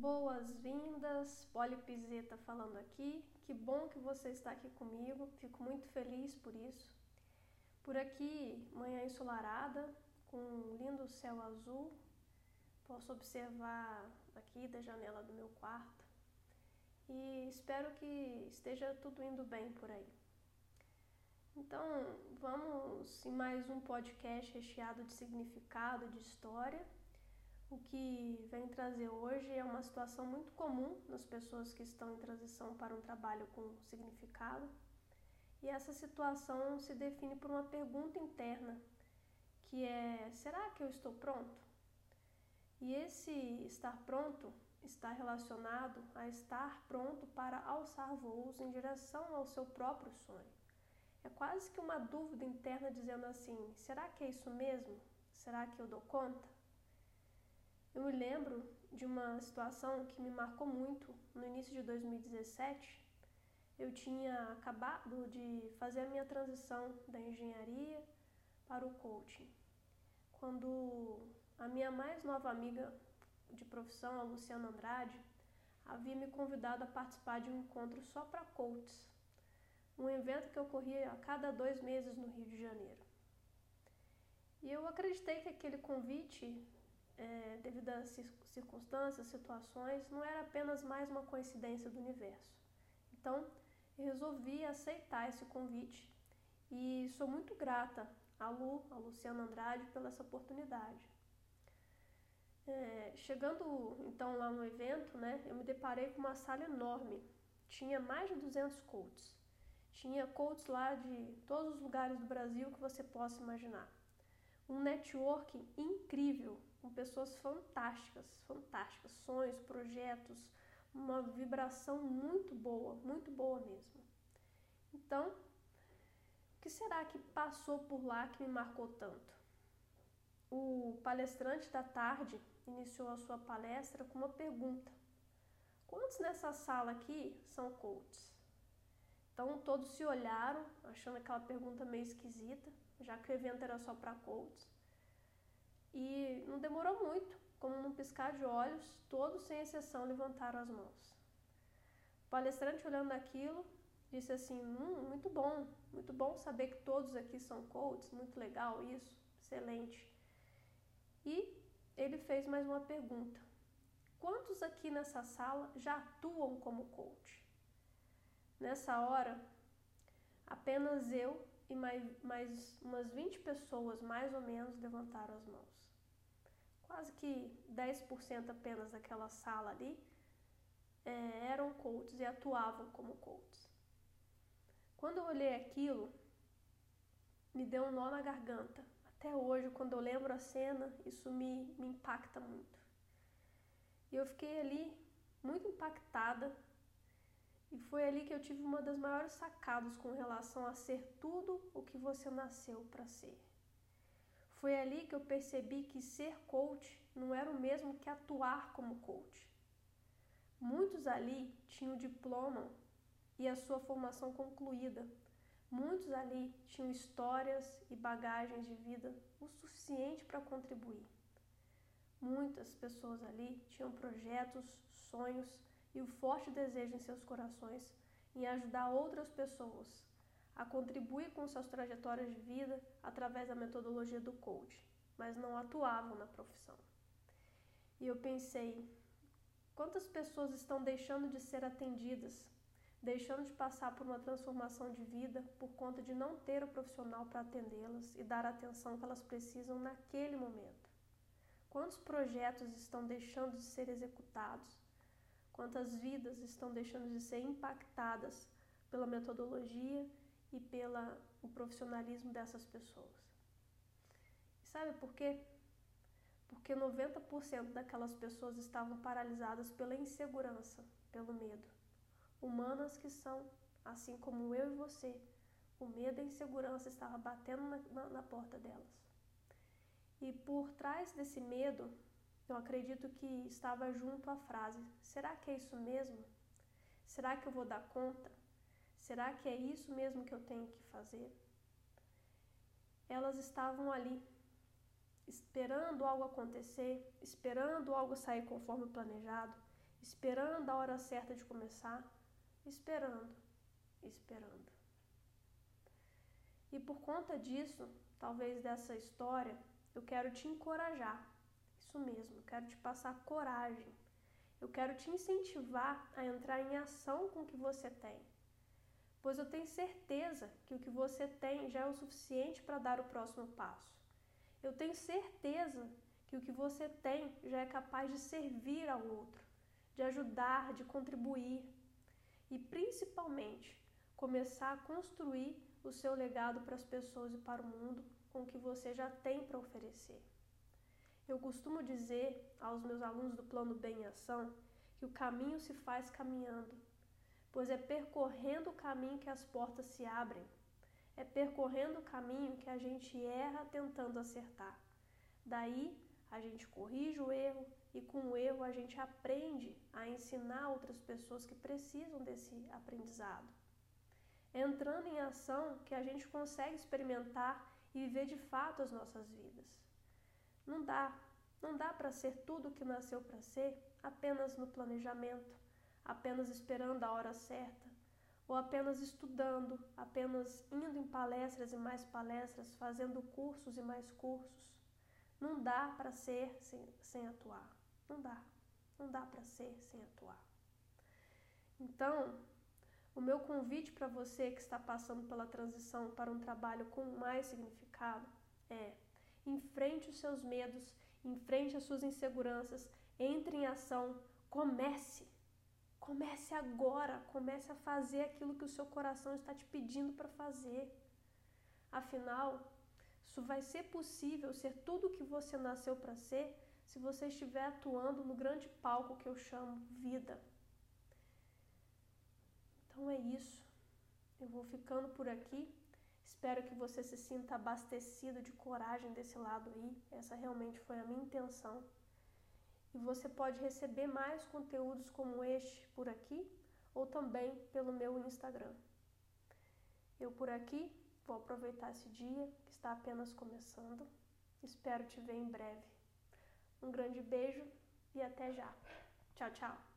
Boas-vindas, Poli Pizeta falando aqui. Que bom que você está aqui comigo, fico muito feliz por isso. Por aqui, manhã ensolarada, com um lindo céu azul. Posso observar aqui da janela do meu quarto. E espero que esteja tudo indo bem por aí. Então, vamos em mais um podcast recheado de significado, de história o que vem trazer hoje é uma situação muito comum nas pessoas que estão em transição para um trabalho com significado. E essa situação se define por uma pergunta interna, que é: será que eu estou pronto? E esse estar pronto está relacionado a estar pronto para alçar voos em direção ao seu próprio sonho. É quase que uma dúvida interna dizendo assim: será que é isso mesmo? Será que eu dou conta? Eu me lembro de uma situação que me marcou muito no início de 2017. Eu tinha acabado de fazer a minha transição da engenharia para o coaching. Quando a minha mais nova amiga de profissão, a Luciana Andrade, havia me convidado a participar de um encontro só para coaches, um evento que ocorria a cada dois meses no Rio de Janeiro. E eu acreditei que aquele convite é, devido às circunstâncias, situações, não era apenas mais uma coincidência do universo. Então, eu resolvi aceitar esse convite e sou muito grata à Lu, a Luciana Andrade, pela essa oportunidade. É, chegando então lá no evento, né, eu me deparei com uma sala enorme. Tinha mais de 200 coaches. Tinha coaches lá de todos os lugares do Brasil que você possa imaginar. Um networking incrível, com pessoas fantásticas, fantásticas, sonhos, projetos, uma vibração muito boa, muito boa mesmo. Então, o que será que passou por lá que me marcou tanto? O palestrante da tarde iniciou a sua palestra com uma pergunta: Quantos nessa sala aqui são coaches? Então todos se olharam, achando aquela pergunta meio esquisita, já que o evento era só para coaches. E não demorou muito, como num piscar de olhos, todos sem exceção levantaram as mãos. O palestrante, olhando aquilo, disse assim: hum, muito bom, muito bom saber que todos aqui são coaches, muito legal isso, excelente. E ele fez mais uma pergunta: quantos aqui nessa sala já atuam como coach? Nessa hora, apenas eu e mais, mais umas 20 pessoas, mais ou menos, levantaram as mãos. Quase que 10% apenas daquela sala ali é, eram coaches e atuavam como coaches. Quando eu olhei aquilo, me deu um nó na garganta. Até hoje, quando eu lembro a cena, isso me, me impacta muito. E eu fiquei ali muito impactada e foi ali que eu tive uma das maiores sacadas com relação a ser tudo o que você nasceu para ser. Foi ali que eu percebi que ser coach não era o mesmo que atuar como coach. Muitos ali tinham diploma e a sua formação concluída. Muitos ali tinham histórias e bagagens de vida o suficiente para contribuir. Muitas pessoas ali tinham projetos, sonhos e o forte desejo em seus corações em ajudar outras pessoas a contribuir com suas trajetórias de vida através da metodologia do coach, mas não atuavam na profissão. E eu pensei, quantas pessoas estão deixando de ser atendidas, deixando de passar por uma transformação de vida por conta de não ter o profissional para atendê-las e dar a atenção que elas precisam naquele momento? Quantos projetos estão deixando de ser executados quantas vidas estão deixando de ser impactadas pela metodologia e pelo profissionalismo dessas pessoas. E sabe por quê? Porque 90% daquelas pessoas estavam paralisadas pela insegurança, pelo medo. Humanas que são, assim como eu e você, o medo e a insegurança estava batendo na, na, na porta delas. E por trás desse medo eu acredito que estava junto à frase: será que é isso mesmo? Será que eu vou dar conta? Será que é isso mesmo que eu tenho que fazer? Elas estavam ali, esperando algo acontecer, esperando algo sair conforme planejado, esperando a hora certa de começar, esperando, esperando. E por conta disso, talvez dessa história, eu quero te encorajar. Isso mesmo, quero te passar coragem. Eu quero te incentivar a entrar em ação com o que você tem. Pois eu tenho certeza que o que você tem já é o suficiente para dar o próximo passo. Eu tenho certeza que o que você tem já é capaz de servir ao outro, de ajudar, de contribuir e principalmente começar a construir o seu legado para as pessoas e para o mundo com o que você já tem para oferecer. Eu costumo dizer aos meus alunos do plano Bem em Ação que o caminho se faz caminhando, pois é percorrendo o caminho que as portas se abrem, é percorrendo o caminho que a gente erra tentando acertar. Daí a gente corrige o erro e com o erro a gente aprende a ensinar outras pessoas que precisam desse aprendizado. É entrando em ação que a gente consegue experimentar e viver de fato as nossas vidas. Não dá, não dá para ser tudo o que nasceu para ser apenas no planejamento, apenas esperando a hora certa, ou apenas estudando, apenas indo em palestras e mais palestras, fazendo cursos e mais cursos. Não dá para ser sem, sem atuar. Não dá. Não dá para ser sem atuar. Então, o meu convite para você que está passando pela transição para um trabalho com mais significado é: enfrente os seus medos, enfrente as suas inseguranças, entre em ação, comece. Comece agora, comece a fazer aquilo que o seu coração está te pedindo para fazer. Afinal, isso vai ser possível ser tudo o que você nasceu para ser se você estiver atuando no grande palco que eu chamo vida. Então é isso. Eu vou ficando por aqui. Espero que você se sinta abastecido de coragem desse lado aí. Essa realmente foi a minha intenção. E você pode receber mais conteúdos como este por aqui ou também pelo meu Instagram. Eu por aqui vou aproveitar esse dia que está apenas começando. Espero te ver em breve. Um grande beijo e até já. Tchau, tchau.